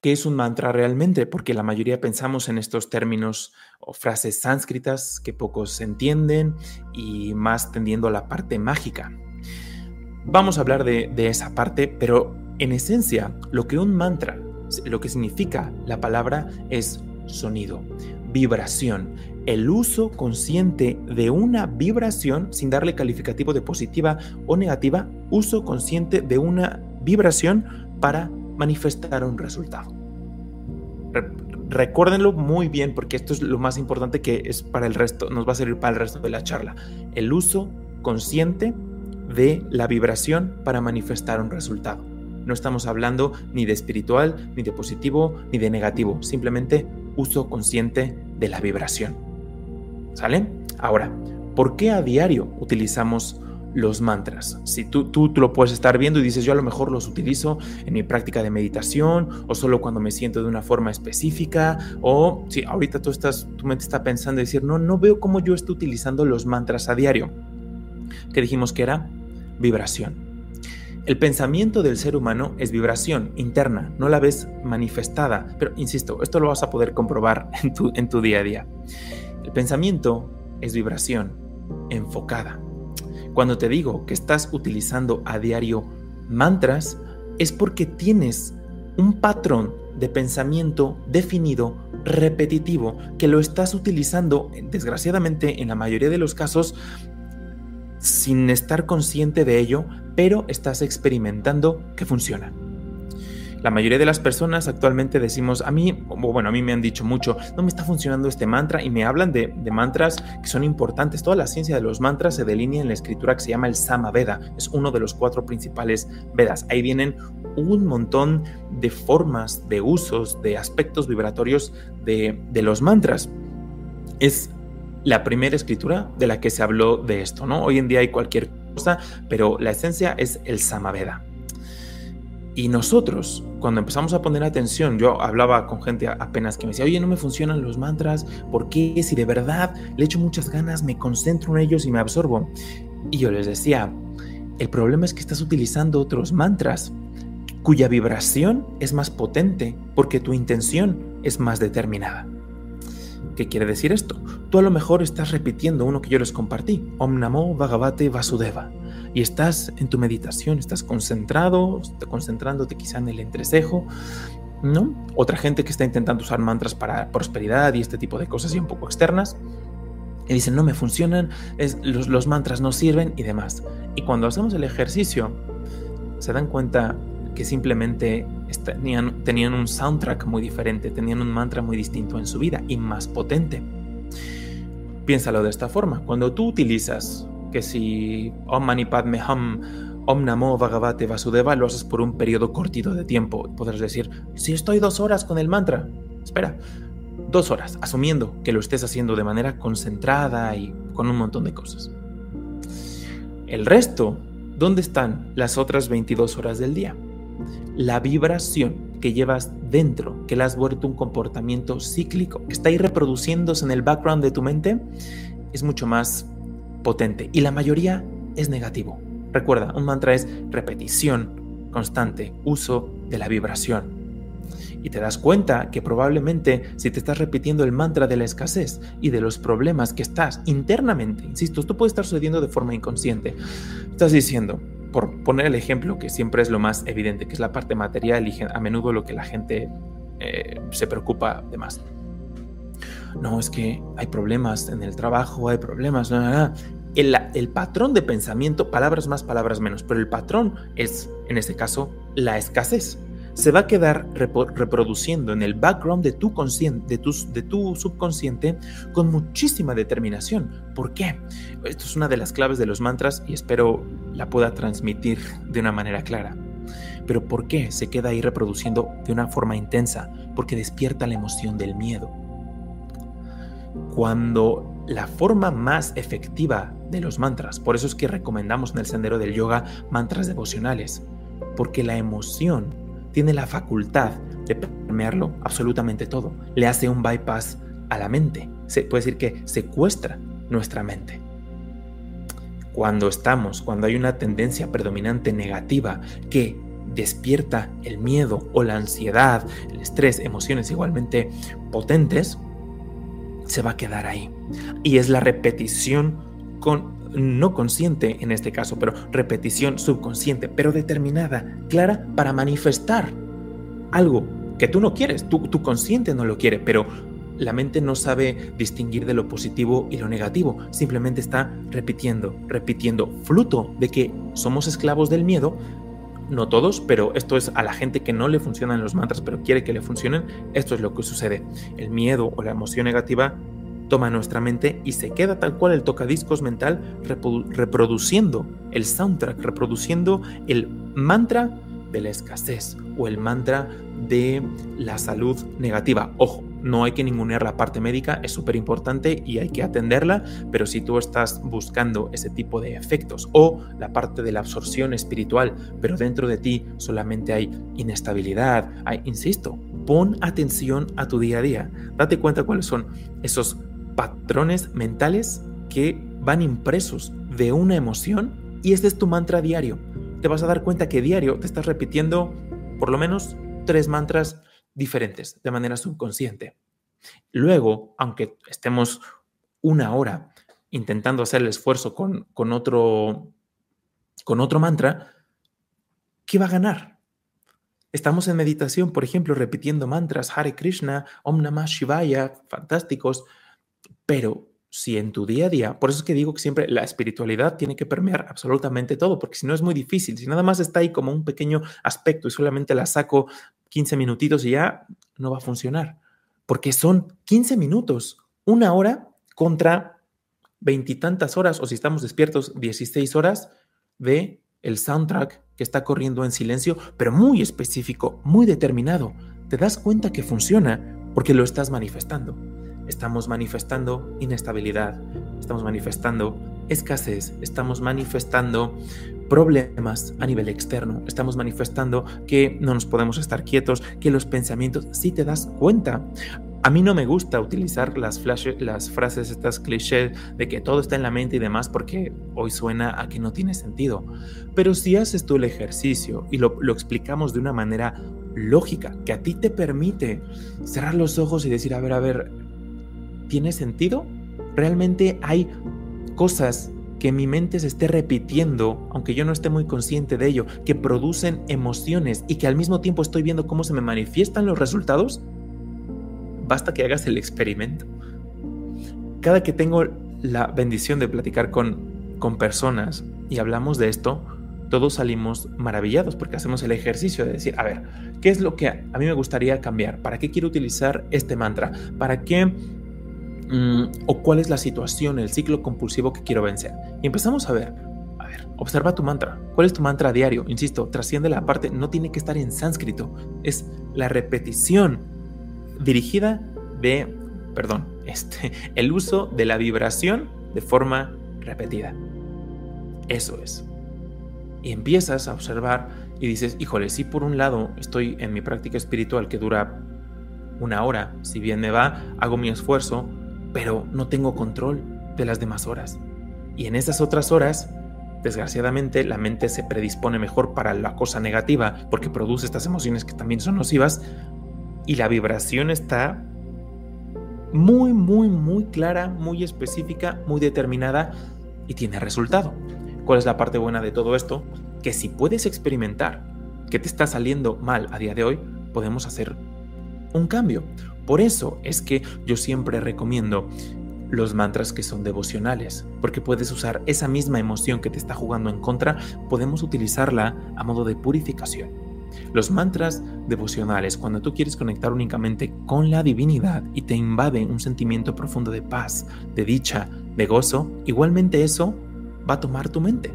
¿Qué es un mantra realmente? Porque la mayoría pensamos en estos términos o frases sánscritas que pocos entienden y más tendiendo a la parte mágica. Vamos a hablar de, de esa parte, pero en esencia lo que un mantra, lo que significa la palabra es sonido, vibración, el uso consciente de una vibración sin darle calificativo de positiva o negativa, uso consciente de una vibración para manifestar un resultado. recuérdenlo muy bien porque esto es lo más importante que es para el resto, nos va a servir para el resto de la charla. El uso consciente de la vibración para manifestar un resultado. No estamos hablando ni de espiritual, ni de positivo, ni de negativo, simplemente uso consciente de la vibración. ¿Sale? Ahora, ¿por qué a diario utilizamos los mantras. Si tú, tú, lo puedes estar viendo y dices, yo a lo mejor los utilizo en mi práctica de meditación o solo cuando me siento de una forma específica o si ahorita tú estás, tu mente está pensando y decir, no, no veo cómo yo estoy utilizando los mantras a diario. Que dijimos que era vibración. El pensamiento del ser humano es vibración interna, no la ves manifestada, pero insisto, esto lo vas a poder comprobar en tu, en tu día a día. El pensamiento es vibración enfocada cuando te digo que estás utilizando a diario mantras, es porque tienes un patrón de pensamiento definido, repetitivo, que lo estás utilizando, desgraciadamente en la mayoría de los casos, sin estar consciente de ello, pero estás experimentando que funciona. La mayoría de las personas actualmente decimos, a mí, bueno, a mí me han dicho mucho, no me está funcionando este mantra y me hablan de, mantras que son importantes. Toda la ciencia de los mantras se delinea en la escritura que se llama el Samaveda. Es uno de los cuatro principales Vedas. Ahí vienen un montón de formas, de usos, de aspectos vibratorios de, de los mantras. Es la primera escritura de la que se habló de esto, ¿no? Hoy en día hay cualquier cosa, pero la esencia es el Samaveda. Y nosotros, cuando empezamos a poner atención, yo hablaba con gente apenas que me decía, oye, no me funcionan los mantras, ¿por qué? Si de verdad le echo muchas ganas, me concentro en ellos y me absorbo. Y yo les decía, el problema es que estás utilizando otros mantras cuya vibración es más potente porque tu intención es más determinada. ¿Qué quiere decir esto? Tú a lo mejor estás repitiendo uno que yo les compartí, Om Namo Bhagavate Vasudeva y estás en tu meditación, estás concentrado, concentrándote quizá en el entrecejo, ¿no? Otra gente que está intentando usar mantras para prosperidad y este tipo de cosas y un poco externas. Y dicen, no me funcionan, los, mantras no sirven y demás. Y cuando hacemos el ejercicio, se dan cuenta que simplemente tenían, tenían un soundtrack muy diferente, tenían un mantra muy distinto en su vida y más potente. Piénsalo de esta forma, cuando tú utilizas que si Om Mani Padme Hum, Om Namo Bhagavate Vasudeva lo haces por un periodo cortito de tiempo. Podrás decir, si estoy dos horas con el mantra, espera, dos horas, asumiendo que lo estés haciendo de manera concentrada y con un montón de cosas. El resto, ¿dónde están las otras 22 horas del día? La vibración que llevas dentro, que le has vuelto un comportamiento cíclico, que está ahí reproduciéndose en el background de tu mente, es mucho más potente y la mayoría es negativo. Recuerda, un mantra es repetición constante, uso de la vibración. Y te das cuenta que probablemente si te estás repitiendo el mantra de la escasez y de los problemas que estás internamente, insisto, esto puede estar sucediendo de forma inconsciente, estás diciendo, por poner el ejemplo que siempre es lo más evidente, que es la parte material y a menudo lo que la gente eh, se preocupa de más no, es que hay problemas en el trabajo, hay problemas, El, el, patrón de pensamiento, palabras más, palabras menos, pero el patrón es, en este caso, la escasez. Se va a quedar reproduciendo en el background de tu, de, de tu subconsciente con muchísima determinación. ¿Por qué? Esto es una de las claves de los mantras y espero la pueda transmitir de una manera clara. Pero ¿por qué se queda ahí reproduciendo de una forma intensa? Porque despierta la emoción del miedo cuando la forma más efectiva de los mantras, por eso es que recomendamos en el sendero del yoga mantras devocionales, porque la emoción tiene la facultad de permearlo absolutamente todo, le hace un bypass a la mente, se puede decir que secuestra nuestra mente. Cuando estamos, cuando hay una tendencia predominante negativa que despierta el miedo o la ansiedad, el estrés, emociones igualmente potentes, se va a quedar ahí. Y es la repetición con, no consciente en este caso, pero repetición subconsciente, pero determinada, clara para manifestar algo que tú no quieres, tu, tu consciente no lo quiere, pero la mente no sabe distinguir de lo positivo y lo negativo, simplemente está repitiendo, repitiendo, fruto de que somos esclavos del miedo, no todos, pero esto es a la gente que no le funcionan los mantras, pero quiere que le funcionen, esto es lo que sucede. El miedo o la emoción negativa toma nuestra mente y se queda tal cual el tocadiscos mental reproduciendo el soundtrack, reproduciendo el mantra de la escasez o el mantra de la salud negativa. Ojo, no hay que ningunear la parte médica, es súper importante y hay que atenderla, pero si tú estás buscando ese tipo de efectos o la parte de la absorción espiritual, pero dentro de ti solamente hay inestabilidad, hay, insisto, pon atención a tu día a día, date cuenta cuáles son esos patrones mentales que van impresos de una emoción y este es tu mantra diario. Te vas a dar cuenta que diario te estás repitiendo por lo menos tres mantras diferentes de manera subconsciente. Luego, aunque estemos una hora intentando hacer el esfuerzo con, con, otro, con otro mantra, ¿qué va a ganar? Estamos en meditación, por ejemplo, repitiendo mantras, Hare Krishna, Om Namah Shivaya, fantásticos, pero si en tu día a día, por eso es que digo que siempre la espiritualidad tiene que permear absolutamente todo, porque si no es muy difícil, si nada más está ahí como un pequeño aspecto y solamente la saco 15 minutitos y ya no va a funcionar, porque son 15 minutos, una hora contra veintitantas horas, o si estamos despiertos, 16 horas de el soundtrack que está corriendo en silencio, pero muy específico, muy determinado. Te das cuenta que funciona porque lo estás manifestando. Estamos manifestando inestabilidad, estamos manifestando escasez, estamos manifestando problemas a nivel externo, estamos manifestando que no nos podemos estar quietos, que los pensamientos, si te das cuenta, a mí no me gusta utilizar las, las frases, estas clichés de que todo está en la mente y demás porque hoy suena a que no tiene sentido. Pero si haces tú el ejercicio y lo, lo explicamos de una manera lógica, que a ti te permite cerrar los ojos y decir, a ver, a ver, ¿tiene sentido? ¿Realmente hay cosas que mi mente se esté repitiendo, aunque yo no esté muy consciente de ello, que producen emociones y que al mismo tiempo estoy viendo cómo se me manifiestan los resultados, basta que hagas el experimento. Cada que tengo la bendición de platicar con, con personas y hablamos de esto, todos salimos maravillados porque hacemos el ejercicio de decir, a ver, ¿qué es lo que a mí me gustaría cambiar? ¿Para qué quiero utilizar este mantra? ¿Para qué Mm, o cuál es la situación, el ciclo compulsivo que quiero vencer. Y empezamos a ver, a ver, observa tu mantra. ¿Cuál es tu mantra diario? Insisto, trasciende la parte, no tiene que estar en sánscrito, es la repetición dirigida de, perdón, este, el uso de la vibración de forma repetida. Eso es. Y empiezas a observar y dices, híjole, si por un lado estoy en mi práctica espiritual que dura una hora, si bien me va, hago mi esfuerzo, pero no tengo control de las demás horas. Y en esas otras horas, desgraciadamente, la mente se predispone mejor para la cosa negativa porque produce estas emociones que también son nocivas y la vibración está muy, muy, muy clara, muy específica, muy determinada y tiene resultado. ¿Cuál es la parte buena de todo esto? Que si puedes experimentar que te está saliendo mal a día de hoy, podemos hacer un cambio. Por eso es que yo siempre recomiendo los mantras que son devocionales, porque puedes usar esa misma emoción que te está jugando en contra, podemos utilizarla a modo de purificación. Los mantras devocionales, cuando tú quieres conectar únicamente con la divinidad y te invade un sentimiento profundo de paz, de dicha, de gozo, igualmente eso va a tomar tu mente.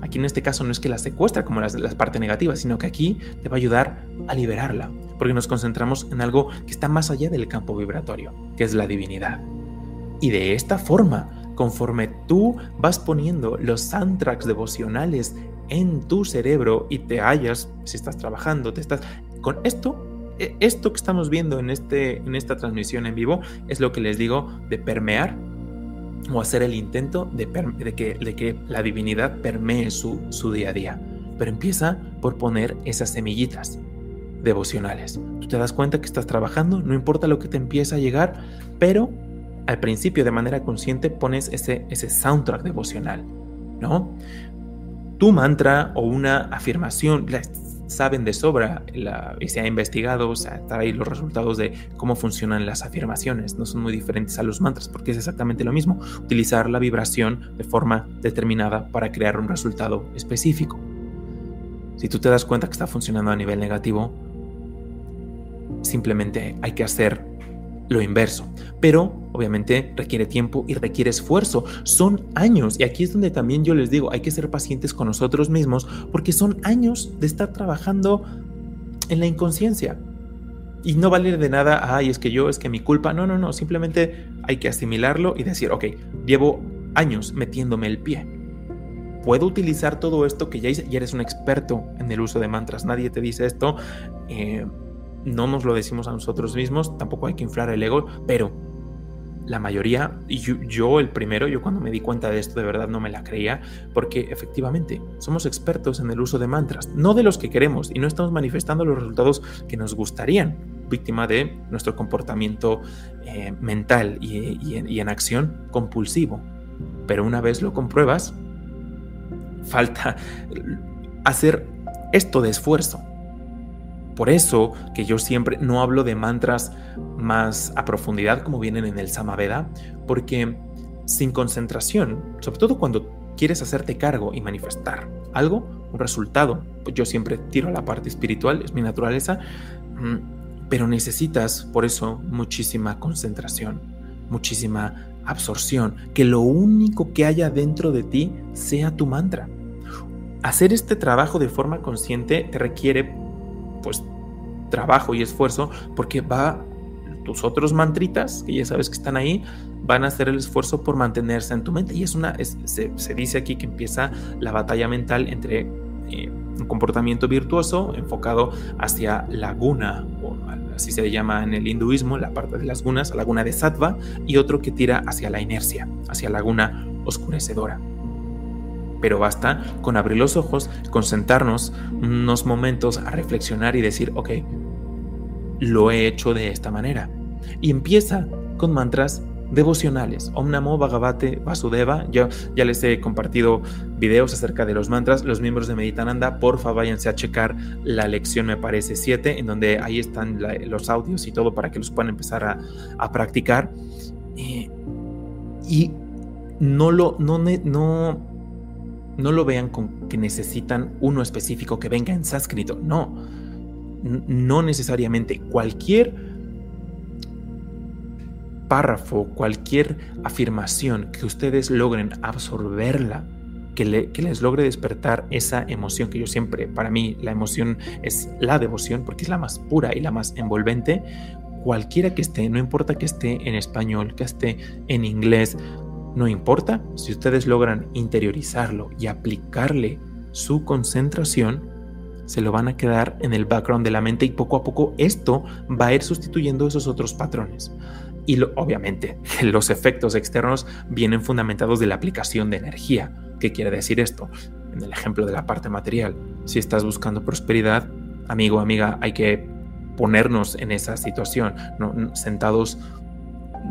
Aquí en este caso no es que la secuestra como las, las partes negativas, sino que aquí te va a ayudar a liberarla, porque nos concentramos en algo que está más allá del campo vibratorio, que es la divinidad. Y de esta forma, conforme tú vas poniendo los soundtracks devocionales en tu cerebro y te hallas, si estás trabajando, te estás con esto, e, esto que estamos viendo en, este, en esta transmisión en vivo es lo que les digo de permear o hacer el intento de, que, de que, la divinidad permee su, su día a día. pero empieza por poner esas semillitas devocionales. Tú te das cuenta que estás trabajando, no importa lo que te empieza a llegar, pero al principio de manera consciente pones ese, ese soundtrack devocional, ¿no? Tu mantra o una afirmación, saben de sobra y se ha investigado, o sea, está ahí los resultados de cómo funcionan las afirmaciones. No son muy diferentes a los mantras porque es exactamente lo mismo, utilizar la vibración de forma determinada para crear un resultado específico. Si tú te das cuenta que está funcionando a nivel negativo, simplemente hay que hacer lo inverso. Pero obviamente requiere tiempo y requiere esfuerzo. Son años. Y aquí es donde también yo les digo, hay que ser pacientes con nosotros mismos porque son años de estar trabajando en la inconsciencia. Y no vale de nada, ay, es que yo, es que mi culpa. No, no, no. Simplemente hay que asimilarlo y decir, ok, llevo años metiéndome el pie. Puedo utilizar todo esto que ya hice. Ya eres un experto en el uso de mantras. Nadie te dice esto. Eh, no nos lo decimos a nosotros mismos, tampoco hay que inflar el ego, pero la mayoría, y yo, el primero, yo cuando me di cuenta de esto de verdad no me la creía, porque efectivamente somos expertos en el uso de mantras, no de los que queremos, y no estamos manifestando los resultados que nos gustarían, víctima de nuestro comportamiento eh, mental y, y en acción compulsivo. Pero una vez lo compruebas, falta hacer esto de esfuerzo por eso que yo siempre no hablo de mantras más a profundidad como vienen en el Samaveda, porque sin concentración, sobre todo cuando quieres hacerte cargo y manifestar algo, un resultado, pues yo siempre tiro a la parte espiritual, es mi naturaleza, mm, pero necesitas por eso muchísima concentración, muchísima absorción, que lo único que haya dentro de ti sea tu mantra. Hacer este trabajo de forma consciente te requiere pues trabajo y esfuerzo porque va tus otros mantritas que ya sabes que están ahí van a hacer el esfuerzo por mantenerse en tu mente. Y es una se, dice aquí que empieza la batalla mental entre eh, un comportamiento virtuoso enfocado hacia la guna o así se llama en el hinduismo la parte de las gunas la guna de sattva y otro que tira hacia la inercia hacia la guna oscurecedora. Pero basta con abrir los ojos, con sentarnos unos momentos a reflexionar y decir, ok, lo he hecho de esta manera. Y empieza con mantras devocionales. Om Namo Bhagavate Vasudeva. Yo ya les he compartido videos acerca de los mantras. Los miembros de Meditananda, porfa, váyanse a checar la lección, me parece 7, en donde ahí están los audios y todo para que los puedan empezar a, practicar. Eh, y no lo, no, no, no lo vean con que necesitan uno específico que venga en sánscrito. No, no necesariamente. Cualquier párrafo, cualquier afirmación que ustedes logren absorberla, que, que, les logre despertar esa emoción que yo siempre, para mí la emoción es la devoción porque es la más pura y la más envolvente, cualquiera que esté, no importa que esté en español, que esté en inglés, no importa, si ustedes logran interiorizarlo y aplicarle su concentración, se lo van a quedar en el background de la mente y poco a poco esto va a ir sustituyendo esos otros patrones. Y obviamente los efectos externos vienen fundamentados de la aplicación de energía. ¿Qué quiere decir esto? En el ejemplo de la parte material, si estás buscando prosperidad, amigo, amiga, hay que ponernos en esa situación, sentados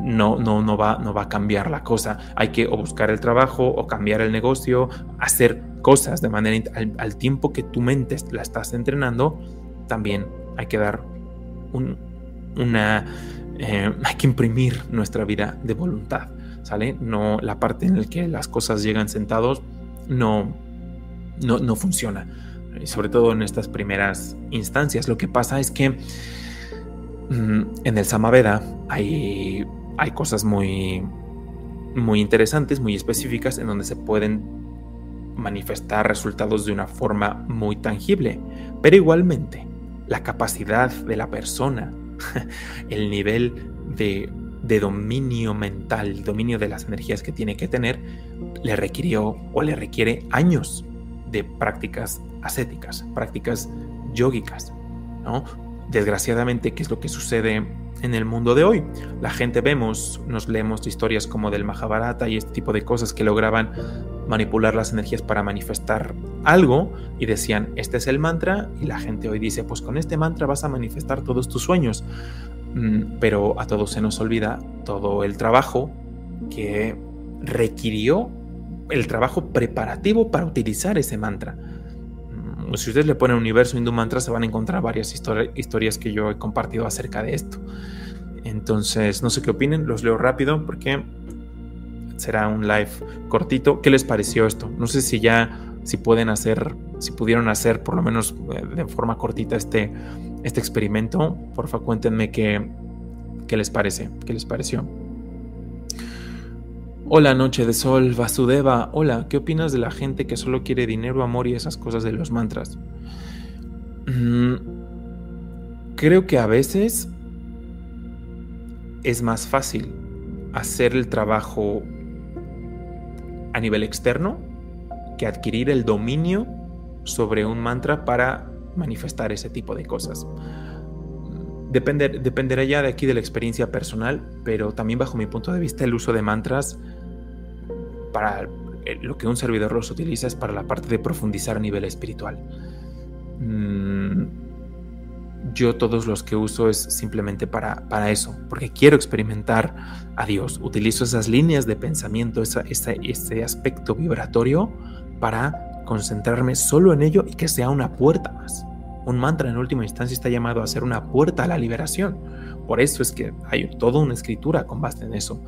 no, no, no, va, no va a cambiar la cosa. Hay que o buscar el trabajo o cambiar el negocio, hacer cosas de manera al, tiempo que tu mente la estás entrenando, también hay que dar un, una, eh, hay que imprimir nuestra vida de voluntad, ¿sale? No la parte en la que las cosas llegan sentados no, no, no funciona, sobre todo en estas primeras instancias. Lo que pasa es que mm, en el Samaveda hay hay cosas muy, muy interesantes, muy específicas, en donde se pueden manifestar resultados de una forma muy tangible. Pero igualmente, la capacidad de la persona, el nivel de, de dominio mental, el dominio de las energías que tiene que tener, le requirió o le requiere años de prácticas ascéticas, prácticas yógicas, ¿no? Desgraciadamente, ¿qué es lo que sucede en el mundo de hoy. La gente vemos, nos leemos historias como del Mahabharata y este tipo de cosas que lograban manipular las energías para manifestar algo y decían, este es el mantra y la gente hoy dice, pues con este mantra vas a manifestar todos tus sueños. Mm, pero a todos se nos olvida todo el trabajo que requirió el trabajo preparativo para utilizar ese mantra. Mm, si ustedes le ponen universo hindú mantra, se van a encontrar varias historias que yo he compartido acerca de esto. Entonces, no sé qué opinen, los leo rápido porque será un live cortito. ¿Qué les pareció esto? No sé si ya, si pueden hacer, si pudieron hacer por lo menos eh, de forma cortita este, este experimento. Porfa, cuéntenme qué, qué les parece, qué les pareció. Hola Noche de Sol, Vasudeva. Hola, ¿qué opinas de la gente que solo quiere dinero, amor y esas cosas de los mantras? Mm, creo que a veces es más fácil hacer el trabajo a nivel externo que adquirir el dominio sobre un mantra para manifestar ese tipo de cosas. dependerá ya de aquí de la experiencia personal, pero también bajo mi punto de vista el uso de mantras para lo que un servidor los utiliza es para la parte de profundizar a nivel espiritual. Mm, yo todos los que uso es simplemente para, para eso, porque quiero experimentar a Dios. Utilizo esas líneas de pensamiento, ese aspecto vibratorio para concentrarme solo en ello y que sea una puerta más. Un mantra en última instancia está llamado a ser una puerta a la liberación. Por eso es que hay toda una escritura con base en eso.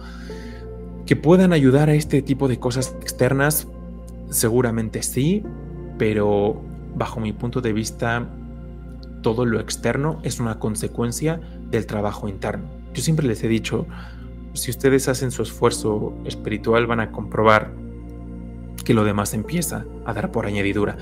Que puedan ayudar a este tipo de cosas externas, seguramente sí, pero bajo mi punto de vista todo lo externo es una consecuencia del trabajo interno. Yo siempre les he dicho, si ustedes hacen su esfuerzo espiritual van a comprobar que lo demás empieza a dar por añadidura.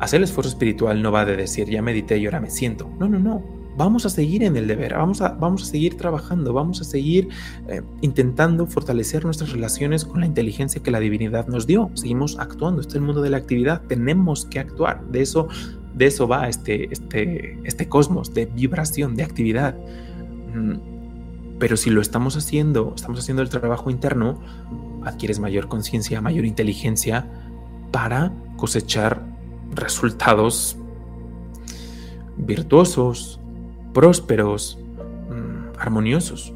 Hacer el esfuerzo espiritual no va de decir, ya medité y ahora me siento. No, no, no. Vamos a seguir en el deber, vamos a, vamos a seguir trabajando, vamos a seguir eh, intentando fortalecer nuestras relaciones con la inteligencia que la divinidad nos dio. Seguimos actuando, este es el mundo de la actividad, tenemos que actuar. De eso de eso va este, este, este cosmos de vibración, de actividad. Mm, pero si lo estamos haciendo, estamos haciendo el trabajo interno, adquieres mayor conciencia, mayor inteligencia para cosechar resultados virtuosos, prósperos, mm, armoniosos.